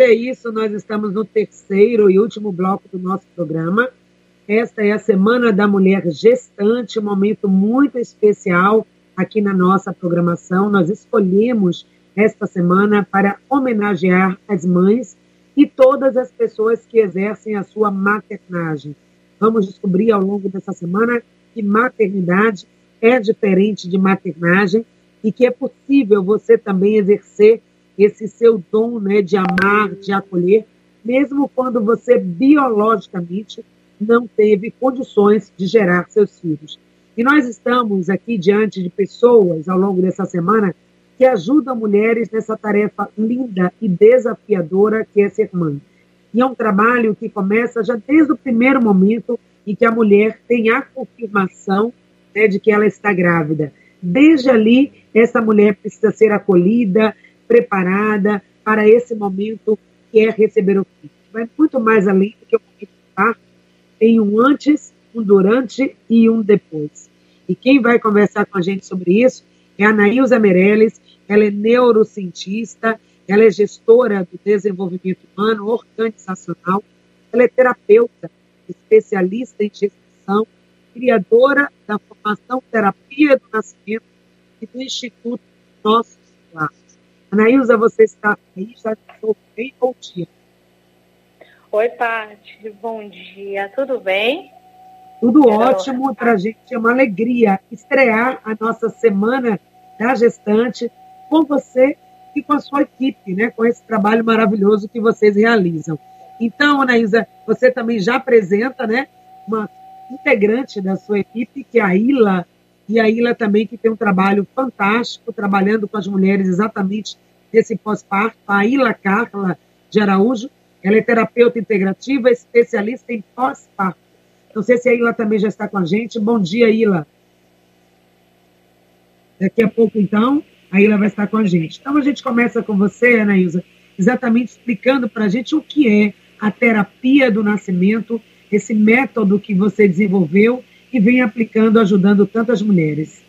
é isso, nós estamos no terceiro e último bloco do nosso programa. Esta é a Semana da Mulher Gestante, um momento muito especial aqui na nossa programação. Nós escolhemos esta semana para homenagear as mães e todas as pessoas que exercem a sua maternagem. Vamos descobrir ao longo dessa semana que maternidade é diferente de maternagem e que é possível você também exercer esse seu dom né, de amar, de acolher, mesmo quando você biologicamente não teve condições de gerar seus filhos. E nós estamos aqui diante de pessoas ao longo dessa semana que ajudam mulheres nessa tarefa linda e desafiadora que é ser mãe. E é um trabalho que começa já desde o primeiro momento em que a mulher tem a confirmação né, de que ela está grávida. Desde ali, essa mulher precisa ser acolhida, preparada para esse momento que é receber o filho. Vai muito mais além do que o momento parto. Tem um antes, um durante e um depois. E quem vai conversar com a gente sobre isso é a Anaísa Meirelles, ela é neurocientista, ela é gestora do desenvolvimento humano organizacional, ela é terapeuta, especialista em gestação, criadora da formação Terapia do Nascimento e do Instituto Nossos Laços. Anaísa, você está aí, já estou bem, bom dia. Oi, Paty, bom dia, tudo bem? Tudo ótimo, para a gente é uma alegria estrear a nossa semana da gestante com você e com a sua equipe, né, com esse trabalho maravilhoso que vocês realizam. Então, Anaísa, você também já apresenta né, uma integrante da sua equipe, que é a Ila, e a Ila também que tem um trabalho fantástico, trabalhando com as mulheres exatamente nesse pós-parto, a Ila Carla de Araújo, ela é terapeuta integrativa, especialista em pós-parto. Não sei se a Ila também já está com a gente. Bom dia, Ila. Daqui a pouco, então, a Ila vai estar com a gente. Então, a gente começa com você, Anaísa, exatamente explicando para a gente o que é a terapia do nascimento, esse método que você desenvolveu e vem aplicando, ajudando tantas mulheres.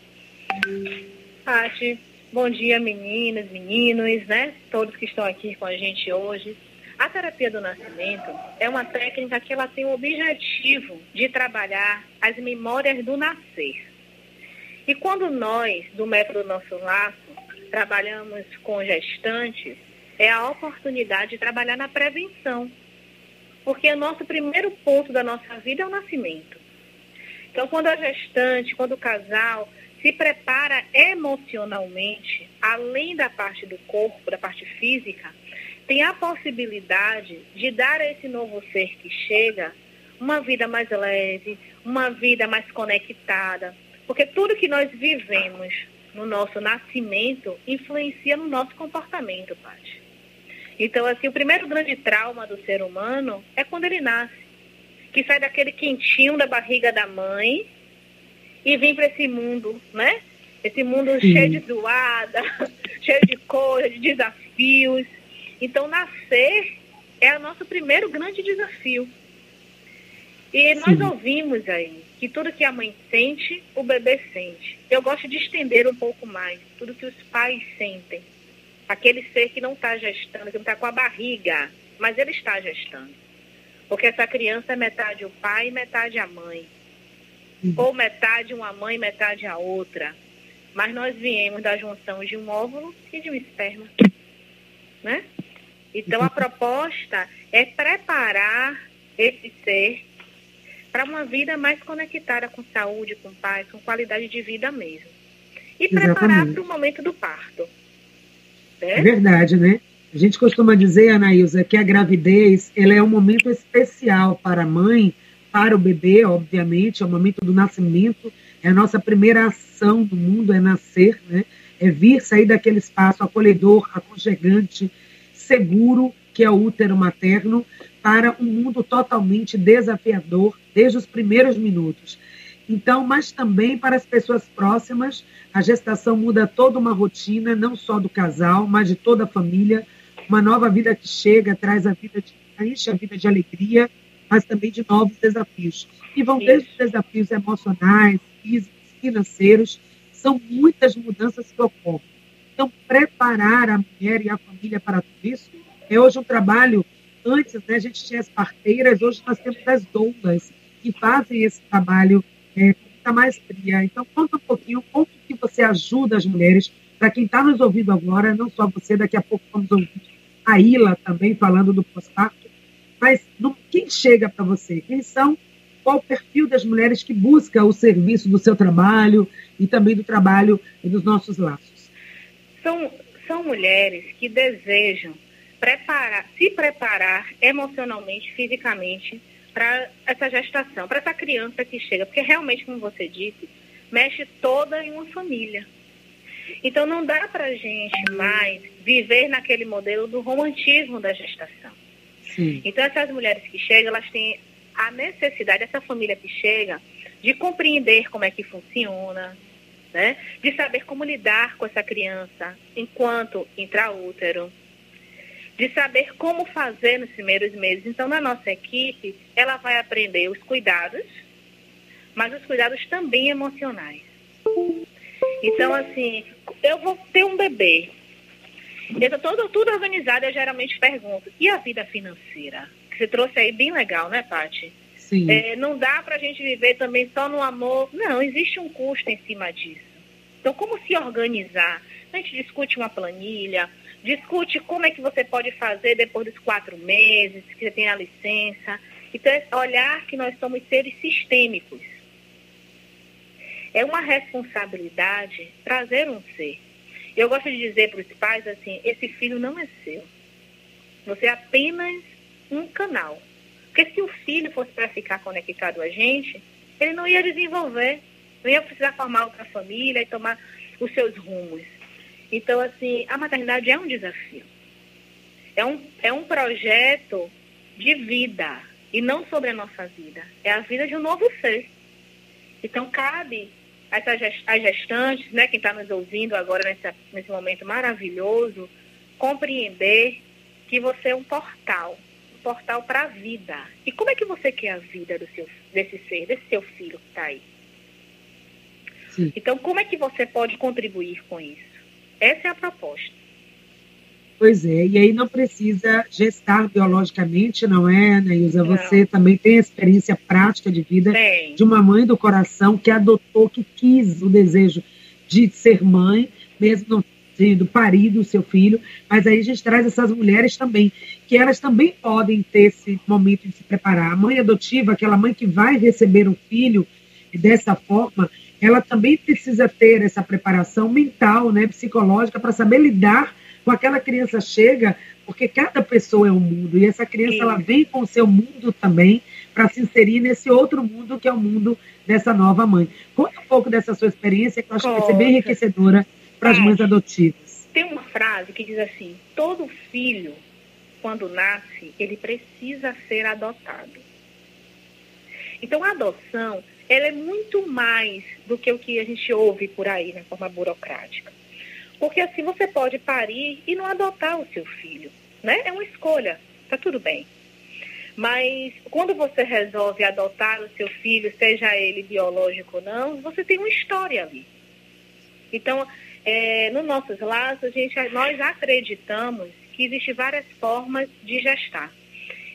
Paty, bom dia meninas, meninos, né? Todos que estão aqui com a gente hoje. A terapia do nascimento é uma técnica que ela tem o objetivo de trabalhar as memórias do nascer. E quando nós, do método Nosso Laço, trabalhamos com gestantes, é a oportunidade de trabalhar na prevenção. Porque o nosso primeiro ponto da nossa vida é o nascimento. Então, quando a gestante, quando o casal se prepara emocionalmente, além da parte do corpo, da parte física, tem a possibilidade de dar a esse novo ser que chega uma vida mais leve, uma vida mais conectada. Porque tudo que nós vivemos no nosso nascimento influencia no nosso comportamento, Paty. Então, assim, o primeiro grande trauma do ser humano é quando ele nasce, que sai daquele quentinho da barriga da mãe e vem para esse mundo, né? Esse mundo Sim. cheio de zoada, cheio de coisas, de desafios. Então, nascer é o nosso primeiro grande desafio. E nós Sim. ouvimos aí que tudo que a mãe sente, o bebê sente. Eu gosto de estender um pouco mais, tudo que os pais sentem aquele ser que não está gestando, que não está com a barriga, mas ele está gestando. Porque essa criança é metade o pai e metade a mãe. Ou metade uma mãe, metade a outra. Mas nós viemos da junção de um óvulo e de um esperma. Né? Então a proposta é preparar esse ser para uma vida mais conectada com saúde, com paz, com qualidade de vida mesmo. E preparar para o momento do parto. É verdade, né? A gente costuma dizer, Anaísa, que a gravidez ela é um momento especial para a mãe, para o bebê, obviamente, é o momento do nascimento, é a nossa primeira ação do mundo, é nascer, né? É vir sair daquele espaço acolhedor, aconchegante, seguro, que é o útero materno, para um mundo totalmente desafiador desde os primeiros minutos. Então, mas também para as pessoas próximas, a gestação muda toda uma rotina, não só do casal, mas de toda a família. Uma nova vida que chega, traz a vida de, enche a vida de alegria, mas também de novos desafios. E vão desde os desafios emocionais, físicos, financeiros, são muitas mudanças que ocorrem. Então, preparar a mulher e a família para tudo isso É hoje um trabalho, antes né, a gente tinha as parteiras, hoje nós temos as doulas, que fazem esse trabalho é, com muita maestria. Então, conta um pouquinho como que você ajuda as mulheres, para quem está nos ouvindo agora, não só você, daqui a pouco vamos ouvir a Ila também falando do pós-parto, mas quem chega para você? Quem são? Qual o perfil das mulheres que busca o serviço do seu trabalho e também do trabalho e dos nossos laços? São, são mulheres que desejam preparar, se preparar emocionalmente, fisicamente, para essa gestação, para essa criança que chega. Porque realmente, como você disse, mexe toda em uma família. Então não dá para a gente mais viver naquele modelo do romantismo da gestação. Sim. Então essas mulheres que chegam, elas têm a necessidade, essa família que chega, de compreender como é que funciona, né? de saber como lidar com essa criança enquanto intraútero, de saber como fazer nos primeiros meses. Então, na nossa equipe, ela vai aprender os cuidados, mas os cuidados também emocionais. Então, assim, eu vou ter um bebê. Eu estou tudo, tudo organizado, eu geralmente pergunto, e a vida financeira? Que você trouxe aí bem legal, né, Paty? Sim. É, não dá para a gente viver também só no amor. Não, existe um custo em cima disso. Então, como se organizar? A gente discute uma planilha, discute como é que você pode fazer depois dos quatro meses, que você tem a licença. Então, é olhar que nós somos seres sistêmicos. É uma responsabilidade trazer um ser. Eu gosto de dizer para os pais assim: esse filho não é seu. Você é apenas um canal. Porque se o filho fosse para ficar conectado a gente, ele não ia desenvolver, não ia precisar formar outra família e tomar os seus rumos. Então, assim, a maternidade é um desafio. É um, é um projeto de vida e não sobre a nossa vida. É a vida de um novo ser. Então, cabe as gestantes, né, quem está nos ouvindo agora nesse, nesse momento maravilhoso, compreender que você é um portal, um portal para a vida. E como é que você quer a vida do seu, desse ser, desse seu filho que está aí? Sim. Então, como é que você pode contribuir com isso? Essa é a proposta. Pois é, e aí não precisa gestar biologicamente, não é, Nailza? Não. Você também tem experiência prática de vida de uma mãe do coração que adotou, que quis o desejo de ser mãe, mesmo não tendo parido o seu filho, mas aí a gente traz essas mulheres também, que elas também podem ter esse momento de se preparar. A mãe adotiva, aquela mãe que vai receber um filho dessa forma, ela também precisa ter essa preparação mental, né, psicológica, para saber lidar com aquela criança chega, porque cada pessoa é um mundo, e essa criança Sim. ela vem com o seu mundo também para se inserir nesse outro mundo que é o mundo dessa nova mãe. Conta um pouco dessa sua experiência, que eu acho que vai ser bem enriquecedora para as mães adotivas. Tem uma frase que diz assim: todo filho, quando nasce, ele precisa ser adotado. Então, a adoção, ela é muito mais do que o que a gente ouve por aí, na forma burocrática. Porque assim você pode parir e não adotar o seu filho, né? É uma escolha, tá tudo bem. Mas quando você resolve adotar o seu filho, seja ele biológico ou não, você tem uma história ali. Então, é, nos nossos laços, gente, nós acreditamos que existem várias formas de gestar.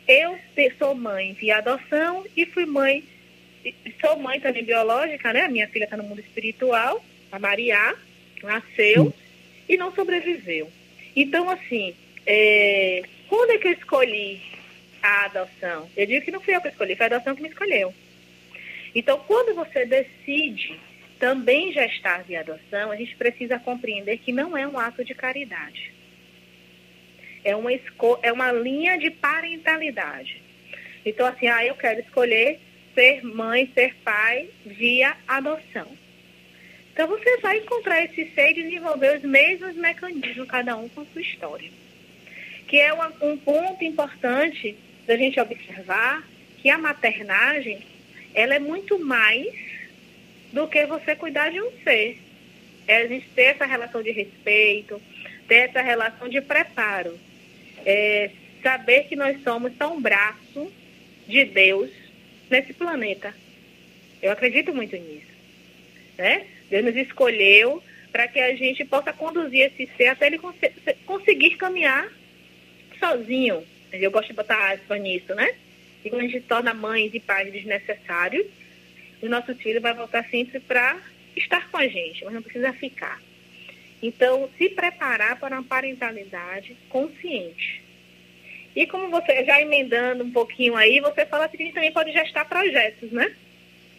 Eu sou mãe via adoção e fui mãe, sou mãe também biológica, né? A minha filha está no mundo espiritual, a Maria, nasceu. Sim e não sobreviveu. Então, assim, é, quando é que eu escolhi a adoção? Eu digo que não fui eu que escolhi, foi a adoção que me escolheu. Então, quando você decide também gestar via adoção, a gente precisa compreender que não é um ato de caridade. É uma, é uma linha de parentalidade. Então, assim, ah, eu quero escolher ser mãe, ser pai via adoção. Então você vai encontrar esse ser e desenvolver os mesmos mecanismos, cada um com sua história. Que é uma, um ponto importante da gente observar que a maternagem, ela é muito mais do que você cuidar de um ser. É a gente ter essa relação de respeito, ter essa relação de preparo. É saber que nós somos só um braço de Deus nesse planeta. Eu acredito muito nisso. Né? Deus nos escolheu para que a gente possa conduzir esse ser até ele cons conseguir caminhar sozinho, eu gosto de botar aspas nisso, né? E quando a gente torna mães e pais desnecessários, o nosso filho vai voltar sempre para estar com a gente, mas não precisa ficar. Então, se preparar para uma parentalidade consciente. E como você, já emendando um pouquinho aí, você fala que a gente também pode gestar projetos, né?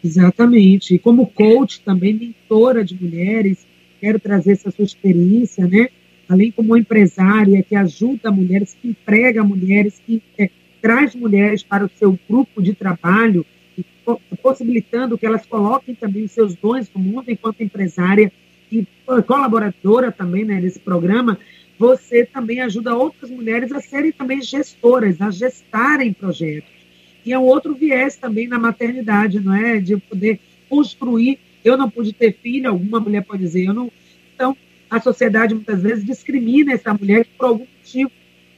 Exatamente. E como coach, também mentora de mulheres, quero trazer essa sua experiência, né? Além como empresária que ajuda mulheres, que emprega mulheres, que é, traz mulheres para o seu grupo de trabalho, possibilitando que elas coloquem também os seus dons no mundo enquanto empresária e colaboradora também né, nesse programa, você também ajuda outras mulheres a serem também gestoras, a gestarem projetos. E é um outro viés também na maternidade, não é? De poder construir. Eu não pude ter filho, alguma mulher pode dizer, eu não. Então, a sociedade muitas vezes discrimina essa mulher por algum motivo,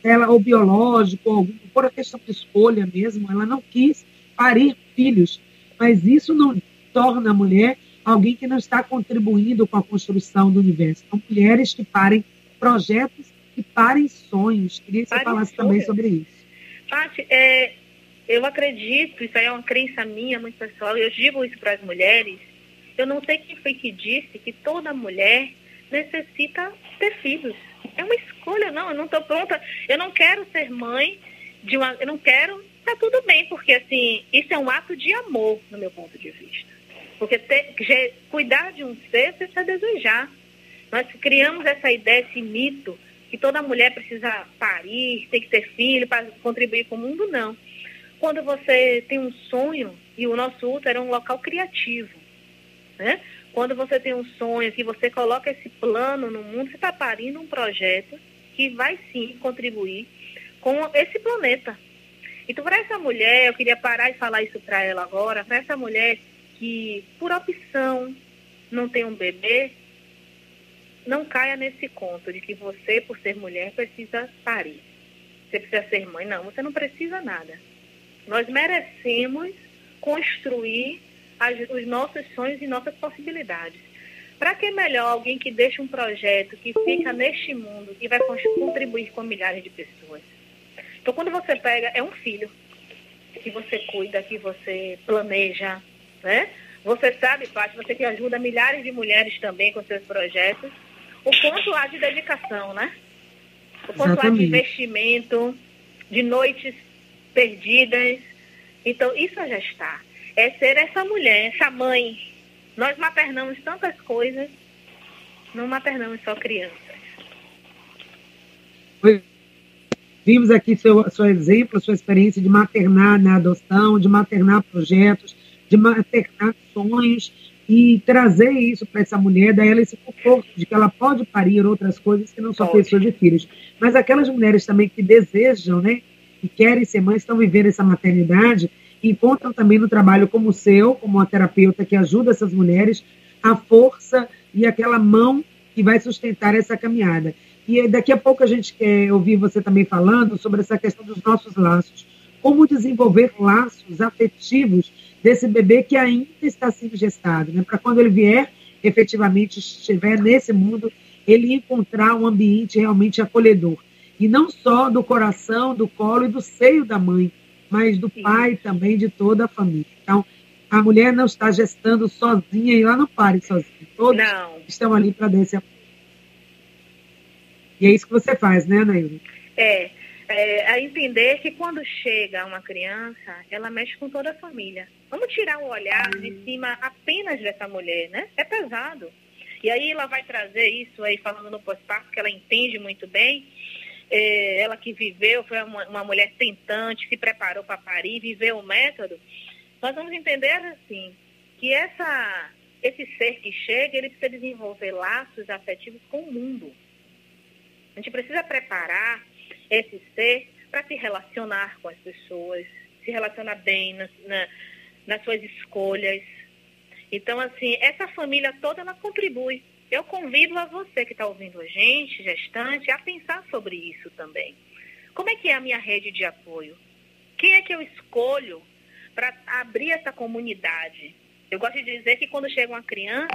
ela ou biológico, ou algum, por questão de escolha mesmo, ela não quis parir filhos. Mas isso não torna a mulher alguém que não está contribuindo com a construção do universo. São mulheres que parem projetos e parem sonhos. Queria que você falasse sonhos. também sobre isso. Paty, é, eu acredito, isso aí é uma crença minha, muito pessoal, eu digo isso para as mulheres. Eu não sei quem foi que disse que toda mulher necessita ter filhos. É uma escolha, não, eu não estou pronta, eu não quero ser mãe de uma. Eu não quero, tá tudo bem, porque assim, isso é um ato de amor, no meu ponto de vista. Porque ter, cuidar de um ser, precisa desejar. Nós criamos essa ideia, esse mito, que toda mulher precisa parir, tem que ter filho para contribuir com o mundo, não. Quando você tem um sonho, e o nosso útero é um local criativo, né? Quando você tem um sonho, que você coloca esse plano no mundo, você está parindo um projeto que vai sim contribuir com esse planeta. Então, para essa mulher, eu queria parar e falar isso para ela agora, para essa mulher que, por opção, não tem um bebê, não caia nesse conto de que você, por ser mulher, precisa parir. Você precisa ser mãe. Não, você não precisa nada. Nós merecemos construir as, os nossos sonhos e nossas possibilidades. Para que melhor alguém que deixa um projeto que fica neste mundo e vai contribuir com milhares de pessoas? Então, quando você pega, é um filho que você cuida, que você planeja, né? Você sabe, Paty, você que ajuda milhares de mulheres também com seus projetos, o quanto há de dedicação, né? O quanto Exatamente. há de investimento, de noites perdidas. Então, isso é gestar. É ser essa mulher, essa mãe. Nós maternamos tantas coisas, não maternamos só crianças. Vimos aqui seu, seu exemplo, sua experiência de maternar na adoção, de maternar projetos, de maternar sonhos e trazer isso para essa mulher, dar ela esse conforto de que ela pode parir outras coisas que não são pessoas de filhos. Mas aquelas mulheres também que desejam, né, que querem ser mães, estão vivendo essa maternidade, encontram também no trabalho como o seu, como uma terapeuta que ajuda essas mulheres, a força e aquela mão que vai sustentar essa caminhada. E daqui a pouco a gente quer ouvir você também falando sobre essa questão dos nossos laços. Como desenvolver laços afetivos desse bebê que ainda está sendo gestado, né? para quando ele vier, efetivamente estiver nesse mundo, ele encontrar um ambiente realmente acolhedor. E não só do coração, do colo e do seio da mãe, mas do pai também, de toda a família. Então, a mulher não está gestando sozinha e ela não pare sozinha. Todos não. estão ali para dar esse apoio. E é isso que você faz, né, Anaíra? É, é, a entender que quando chega uma criança, ela mexe com toda a família. Vamos tirar o olhar de uhum. cima apenas dessa mulher, né? É pesado. E aí ela vai trazer isso aí, falando no pós-parto, que ela entende muito bem. É, ela que viveu, foi uma, uma mulher tentante, se preparou para parir, viveu o método. Nós vamos entender assim, que essa, esse ser que chega, ele precisa desenvolver laços afetivos com o mundo. A gente precisa preparar esse ser para se relacionar com as pessoas, se relacionar bem nas, na, nas suas escolhas. Então, assim, essa família toda, ela contribui. Eu convido a você que está ouvindo a gente, gestante, a pensar sobre isso também. Como é que é a minha rede de apoio? Quem é que eu escolho para abrir essa comunidade? Eu gosto de dizer que quando chega uma criança,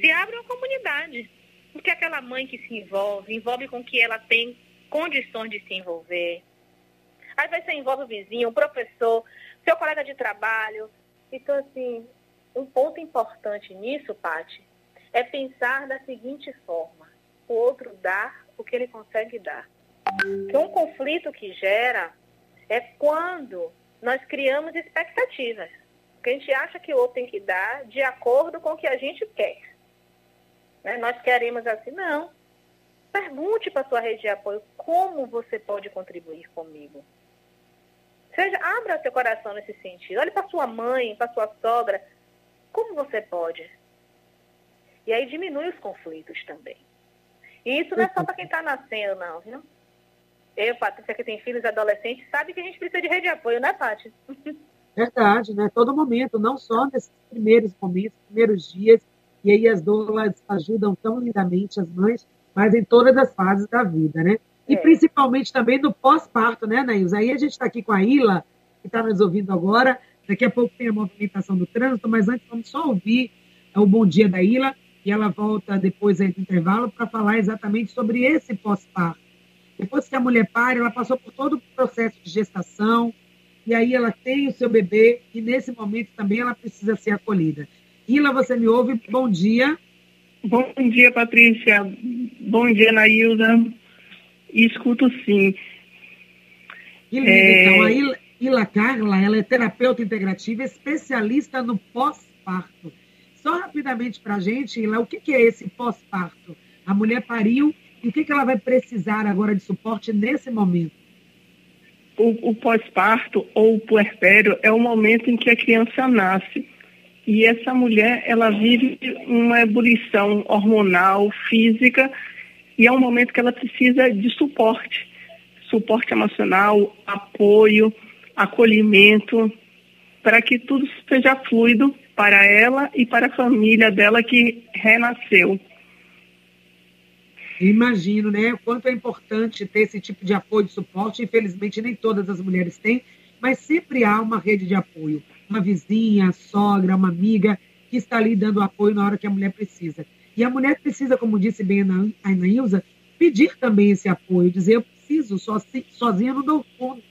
se abre uma comunidade. Porque aquela mãe que se envolve, envolve com que ela tem condições de se envolver. Às vezes você envolve o vizinho, o professor, seu colega de trabalho. Então, assim, um ponto importante nisso, Pati, é pensar da seguinte forma: o outro dá o que ele consegue dar. Que um conflito que gera é quando nós criamos expectativas. Que a gente acha que o outro tem que dar de acordo com o que a gente quer. Né? Nós queremos assim, não. Pergunte para a sua rede de apoio como você pode contribuir comigo. Seja, abra seu coração nesse sentido. Olhe para sua mãe, para sua sogra. Como você pode? E aí diminui os conflitos também. E isso não é só para quem está nascendo, não, viu? Eu, Patrícia, que tem filhos adolescentes, sabe que a gente precisa de rede de apoio, né, Paty? Verdade, né? Todo momento, não só nesses primeiros momentos, primeiros dias, e aí as doulas ajudam tão lindamente as mães, mas em todas as fases da vida, né? E é. principalmente também no pós-parto, né, Nailza? Aí a gente está aqui com a Ila, que está nos ouvindo agora. Daqui a pouco tem a movimentação do trânsito, mas antes vamos só ouvir o bom dia da Ila e ela volta depois aí do intervalo para falar exatamente sobre esse pós-parto. Depois que a mulher pare, ela passou por todo o processo de gestação, e aí ela tem o seu bebê, e nesse momento também ela precisa ser acolhida. Ila, você me ouve? Bom dia. Bom dia, Patrícia. Bom dia, Nailda. Escuto sim. Lindo, é... então. A Ila, Ila Carla, ela é terapeuta integrativa, especialista no pós-parto. Só rapidamente para a gente, Ila, o que, que é esse pós-parto? A mulher pariu e o que, que ela vai precisar agora de suporte nesse momento? O, o pós-parto ou o puerpério é o momento em que a criança nasce. E essa mulher, ela vive uma ebulição hormonal, física, e é um momento que ela precisa de suporte. Suporte emocional, apoio, acolhimento, para que tudo seja fluido para ela e para a família dela que renasceu. Imagino, né? O quanto é importante ter esse tipo de apoio, de suporte. Infelizmente, nem todas as mulheres têm, mas sempre há uma rede de apoio. Uma vizinha, sogra, uma amiga que está ali dando apoio na hora que a mulher precisa. E a mulher precisa, como disse bem a Anaísa, pedir também esse apoio, dizer: eu preciso, sozinha não dou conta.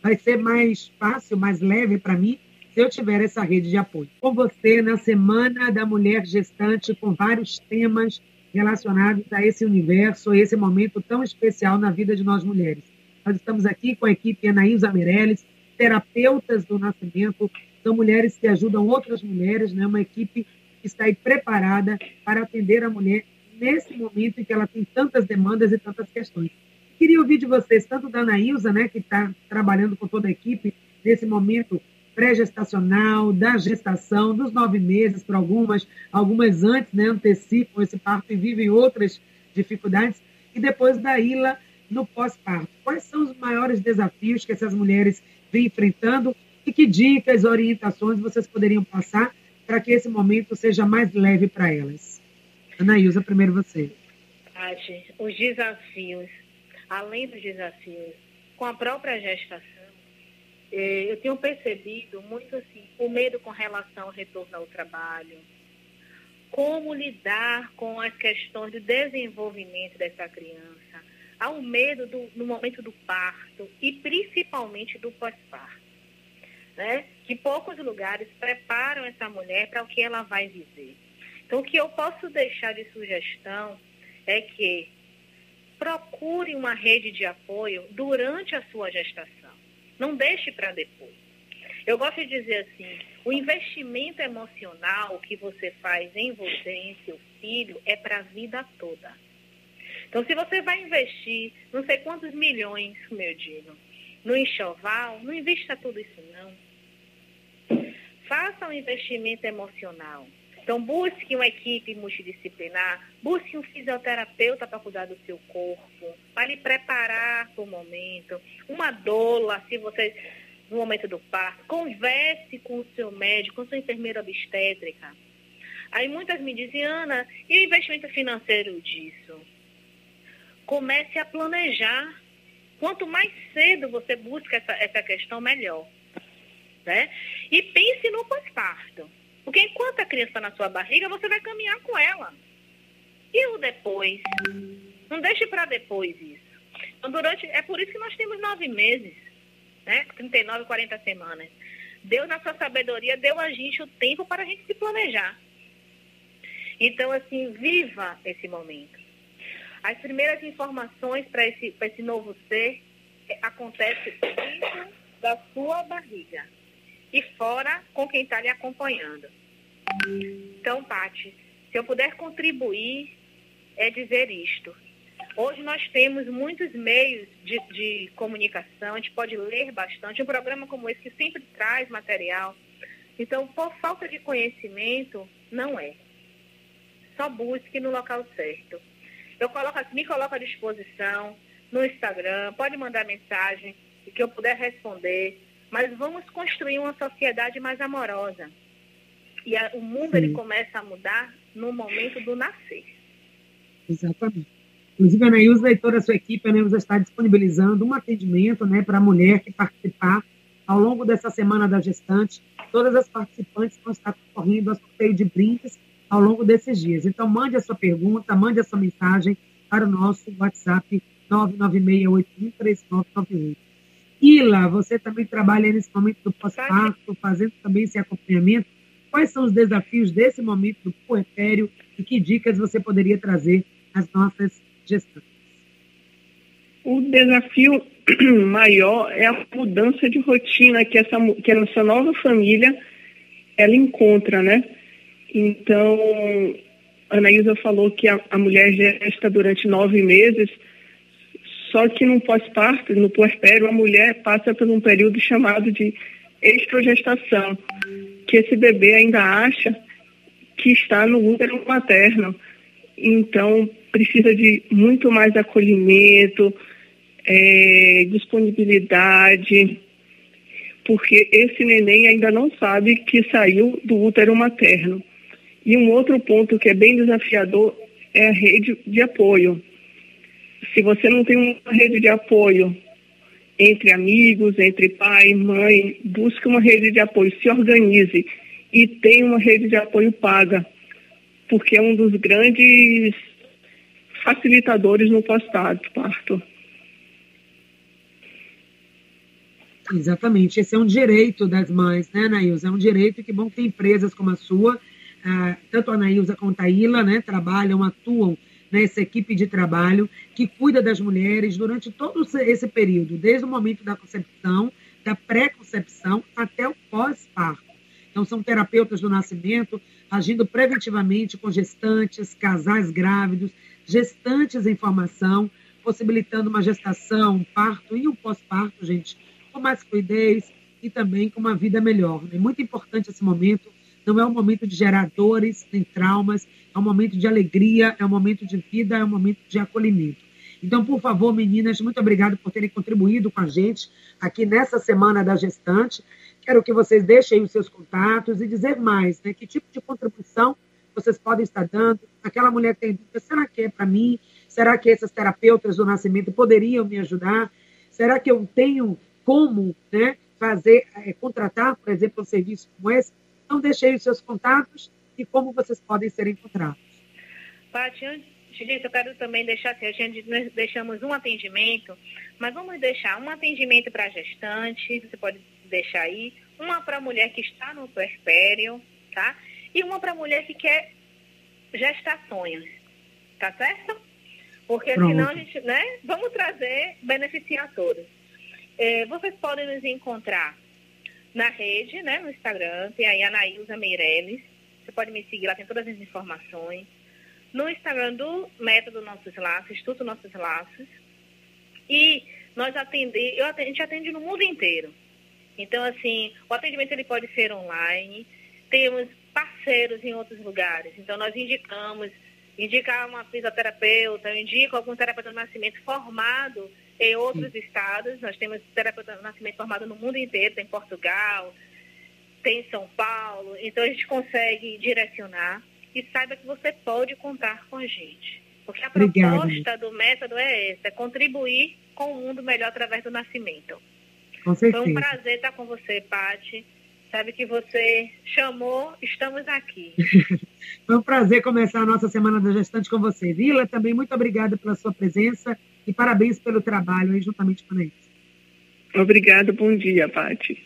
Vai ser mais fácil, mais leve para mim se eu tiver essa rede de apoio. Com você, na Semana da Mulher Gestante, com vários temas relacionados a esse universo, a esse momento tão especial na vida de nós mulheres. Nós estamos aqui com a equipe Anaísa Meirelles, terapeutas do nascimento, são mulheres que ajudam outras mulheres, né? uma equipe que está aí preparada para atender a mulher nesse momento em que ela tem tantas demandas e tantas questões. Queria ouvir de vocês, tanto da Anaísa, né, que está trabalhando com toda a equipe nesse momento pré-gestacional, da gestação, dos nove meses para algumas, algumas antes, né, antecipam esse parto e vivem outras dificuldades, e depois da ILA no pós-parto. Quais são os maiores desafios que essas mulheres vêm enfrentando e que dicas, orientações vocês poderiam passar para que esse momento seja mais leve para elas? Anaísa, primeiro você. Tati, os desafios, além dos desafios, com a própria gestação, eu tenho percebido muito assim, o medo com relação ao retorno ao trabalho, como lidar com as questões do desenvolvimento dessa criança, ao medo do, no momento do parto e principalmente do pós-parto. Né? Que poucos lugares preparam essa mulher para o que ela vai viver. Então, o que eu posso deixar de sugestão é que procure uma rede de apoio durante a sua gestação. Não deixe para depois. Eu gosto de dizer assim, o investimento emocional que você faz em você, em seu filho, é para a vida toda. Então, se você vai investir não sei quantos milhões, meu digo, no enxoval, não invista tudo isso não. Faça um investimento emocional. Então, busque uma equipe multidisciplinar, busque um fisioterapeuta para cuidar do seu corpo, para lhe preparar para o momento, uma doula, se você, no momento do parto, converse com o seu médico, com sua enfermeira obstétrica. Aí muitas me dizem, Ana, e o investimento financeiro disso? Comece a planejar. Quanto mais cedo você busca essa, essa questão, melhor. Né? E pense no pós-parto. Porque enquanto a criança está na sua barriga, você vai caminhar com ela. E o depois? Não deixe para depois isso. Então, durante, é por isso que nós temos nove meses, né? 39, 40 semanas. Deus, na sua sabedoria, deu a gente o tempo para a gente se planejar. Então, assim, viva esse momento. As primeiras informações para esse, esse novo ser é, acontecem dentro da sua barriga e fora com quem está lhe acompanhando. Então, Pati, se eu puder contribuir, é dizer isto. Hoje nós temos muitos meios de, de, comunicação, a gente pode ler bastante. Um programa como esse que sempre traz material. Então, por falta de conhecimento, não é. Só busque no local certo. Eu coloco, me coloco à disposição no Instagram, pode mandar mensagem que eu puder responder. Mas vamos construir uma sociedade mais amorosa. E a, o mundo Sim. ele começa a mudar no momento do nascer. Exatamente. Inclusive, a Anaísa e toda a sua equipe, a Anaísa está disponibilizando um atendimento né, para a mulher que participar ao longo dessa semana da gestante. Todas as participantes vão estar correndo a sorteio de brindes ao longo desses dias. Então, mande a sua pergunta, mande a sua mensagem para o nosso WhatsApp 996813991. Ila, você também trabalha nesse momento do pós-parto, fazendo também esse acompanhamento. Quais são os desafios desse momento do puerpério e que dicas você poderia trazer às nossas gestantes? O desafio maior é a mudança de rotina que essa, que essa nova família ela encontra, né? Então, a Anaísa falou que a, a mulher gesta durante nove meses, só que no pós-parto, no puerpério, a mulher passa por um período chamado de estrogestação, que esse bebê ainda acha que está no útero materno. Então, precisa de muito mais acolhimento, é, disponibilidade, porque esse neném ainda não sabe que saiu do útero materno. E um outro ponto que é bem desafiador é a rede de apoio se você não tem uma rede de apoio entre amigos, entre pai, mãe, busque uma rede de apoio, se organize e tenha uma rede de apoio paga, porque é um dos grandes facilitadores no pós-parto. Exatamente, esse é um direito das mães, né, Nailza? É um direito que bom que tem empresas como a sua, uh, tanto a Nailza quanto a Ila, né, trabalham, atuam nessa equipe de trabalho que cuida das mulheres durante todo esse período, desde o momento da concepção, da pré-concepção até o pós-parto. Então, são terapeutas do nascimento, agindo preventivamente com gestantes, casais grávidos, gestantes em formação, possibilitando uma gestação, um parto e um pós-parto, gente, com mais fluidez e também com uma vida melhor. É muito importante esse momento não é um momento de gerar dores nem traumas, é um momento de alegria, é um momento de vida, é um momento de acolhimento. Então, por favor, meninas, muito obrigado por terem contribuído com a gente aqui nessa semana da gestante. Quero que vocês deixem os seus contatos e dizer mais, né? Que tipo de contribuição vocês podem estar dando? Aquela mulher tem dúvida, será que é para mim? Será que essas terapeutas do nascimento poderiam me ajudar? Será que eu tenho como né, fazer, é, contratar, por exemplo, um serviço como esse? Então, deixei os seus contatos e como vocês podem ser encontrados. Paty, antes disso, eu quero também deixar, se a gente deixamos um atendimento, mas vamos deixar um atendimento para gestante, você pode deixar aí, uma para a mulher que está no puerpério, tá? E uma para a mulher que quer gestar sonhos, tá certo? Porque Pronto. senão a gente, né? Vamos trazer, beneficiar todos. É, vocês podem nos encontrar na rede, né, no Instagram, tem aí a Anaísa Meirelles. Você pode me seguir lá, tem todas as informações. No Instagram do Método Nossos Laços, Instituto Nossos Laços. E nós atendemos, eu, a gente atende no mundo inteiro. Então, assim, o atendimento ele pode ser online. Temos parceiros em outros lugares. Então, nós indicamos, indicar uma fisioterapeuta, eu indico algum terapeuta do nascimento formado em outros estados. Nós temos terapeuta do nascimento formado no mundo inteiro, tem Portugal, tem São Paulo. Então a gente consegue direcionar e saiba que você pode contar com a gente. Porque a Obrigada. proposta do método é essa, é contribuir com o mundo melhor através do nascimento. Com certeza. Foi um prazer estar com você, Pati. Sabe que você chamou, estamos aqui. Foi um prazer começar a nossa Semana da Gestante com você. Vila, também muito obrigada pela sua presença E parabéns pelo trabalho aí juntamente com a Anaís. Obrigada, bom dia, Paty.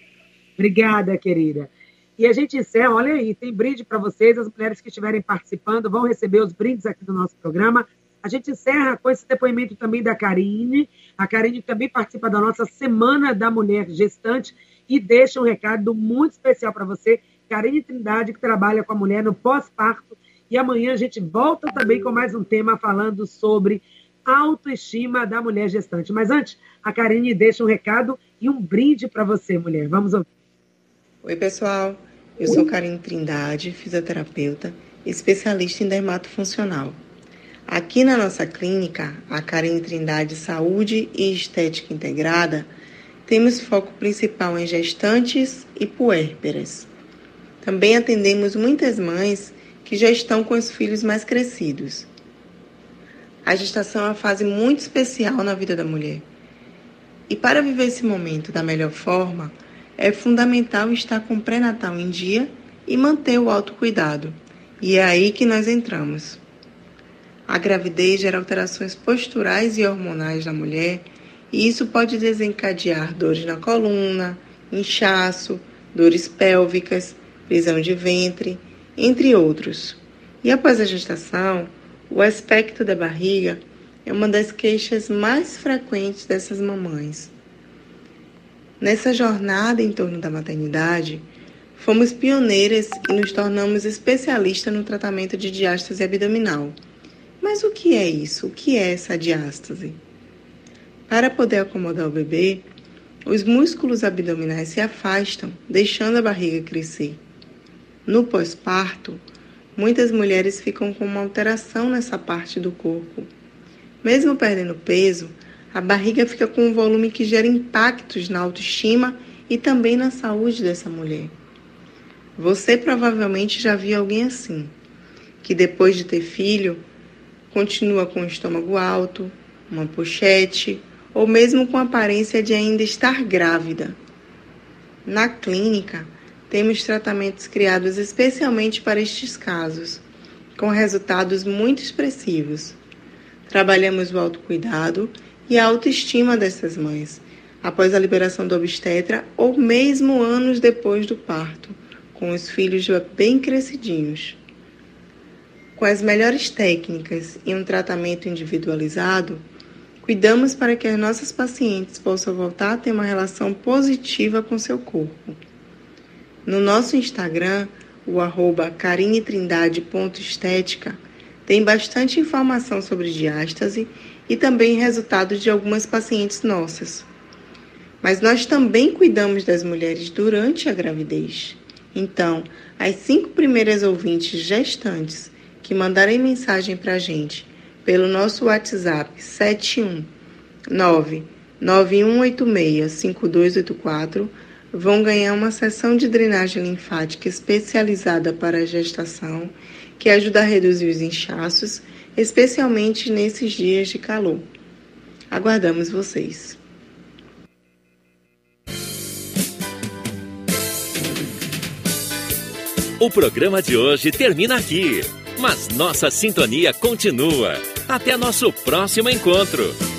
Obrigada, querida. E a gente encerra, olha aí, tem brinde para vocês, as mulheres que estiverem participando vão receber os brindes aqui do nosso programa. A gente encerra com esse depoimento também da Karine. A Karine também participa da nossa Semana da Mulher Gestante e deixa um recado muito especial para você, Karine Trindade, que trabalha com a mulher no pós-parto. E amanhã a gente volta também com mais um tema falando sobre autoestima da mulher gestante. Mas antes, a Karine deixa um recado e um brinde para você, mulher. Vamos ouvir. Oi, pessoal. Eu sou Karine Trindade, fisioterapeuta, especialista em dermatofuncional. Aqui na nossa clínica, a Karine Trindade Saúde e Estética Integrada, temos foco principal em gestantes e puérperas. Também atendemos muitas mães que já estão com os filhos mais crescidos. A gestação é uma fase muito especial na vida da mulher. E para viver esse momento da melhor forma, é fundamental estar com o pré-natal em dia e manter o autocuidado. E é aí que nós entramos. A gravidez gera alterações posturais e hormonais na mulher, e isso pode desencadear dores na coluna, inchaço, dores pélvicas, prisão de ventre, entre outros. E após a gestação, o aspecto da barriga é uma das queixas mais frequentes dessas mamães. Nessa jornada em torno da maternidade, fomos pioneiras e nos tornamos especialistas no tratamento de diástase abdominal. Mas o que é isso? O que é essa diástase? Para poder acomodar o bebê, os músculos abdominais se afastam, deixando a barriga crescer. No pós-parto, muitas mulheres ficam com uma alteração nessa parte do corpo. Mesmo perdendo peso, a barriga fica com um volume que gera impactos na autoestima e também na saúde dessa mulher. Você provavelmente já viu alguém assim, que depois de ter filho, continua com o estômago alto, uma pochete ou mesmo com aparência de ainda estar grávida. Na clínica, temos tratamentos criados especialmente para estes casos, com resultados muito expressivos. Trabalhamos o autocuidado e a autoestima dessas mães, após a liberação do obstetra ou mesmo anos depois do parto, com os filhos já bem crescidinhos. Com as melhores técnicas e um tratamento individualizado, cuidamos para que as nossas pacientes possam voltar a ter uma relação positiva com seu corpo. No nosso Instagram, o arroba carinetrindade.estética, tem bastante informação sobre diástase e também resultados de algumas pacientes nossas. Mas nós também cuidamos das mulheres durante a gravidez. Então, as cinco primeiras ouvintes gestantes que mandarem mensagem para a gente pelo nosso WhatsApp 719 9186 5284 vão ganhar uma sessão de drenagem linfática especializada para a gestação que ajuda a reduzir os inchaços especialmente nesses dias de calor. Aguardamos vocês. O programa de hoje termina aqui, mas nossa sintonia continua. Até nosso próximo encontro.